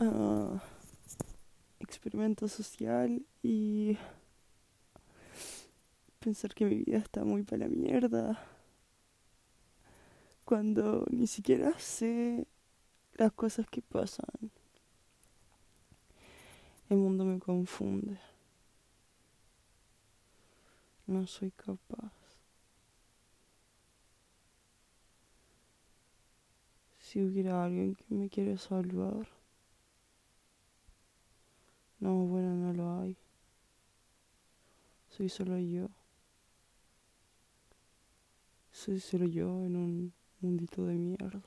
ah, experimento social y pensar que mi vida está muy para la mierda cuando ni siquiera sé las cosas que pasan. El mundo me confunde. No soy capaz. Si hubiera alguien que me quiere salvar. No, bueno, no lo hay. Soy solo yo. Soy solo yo en un mundito de mierda.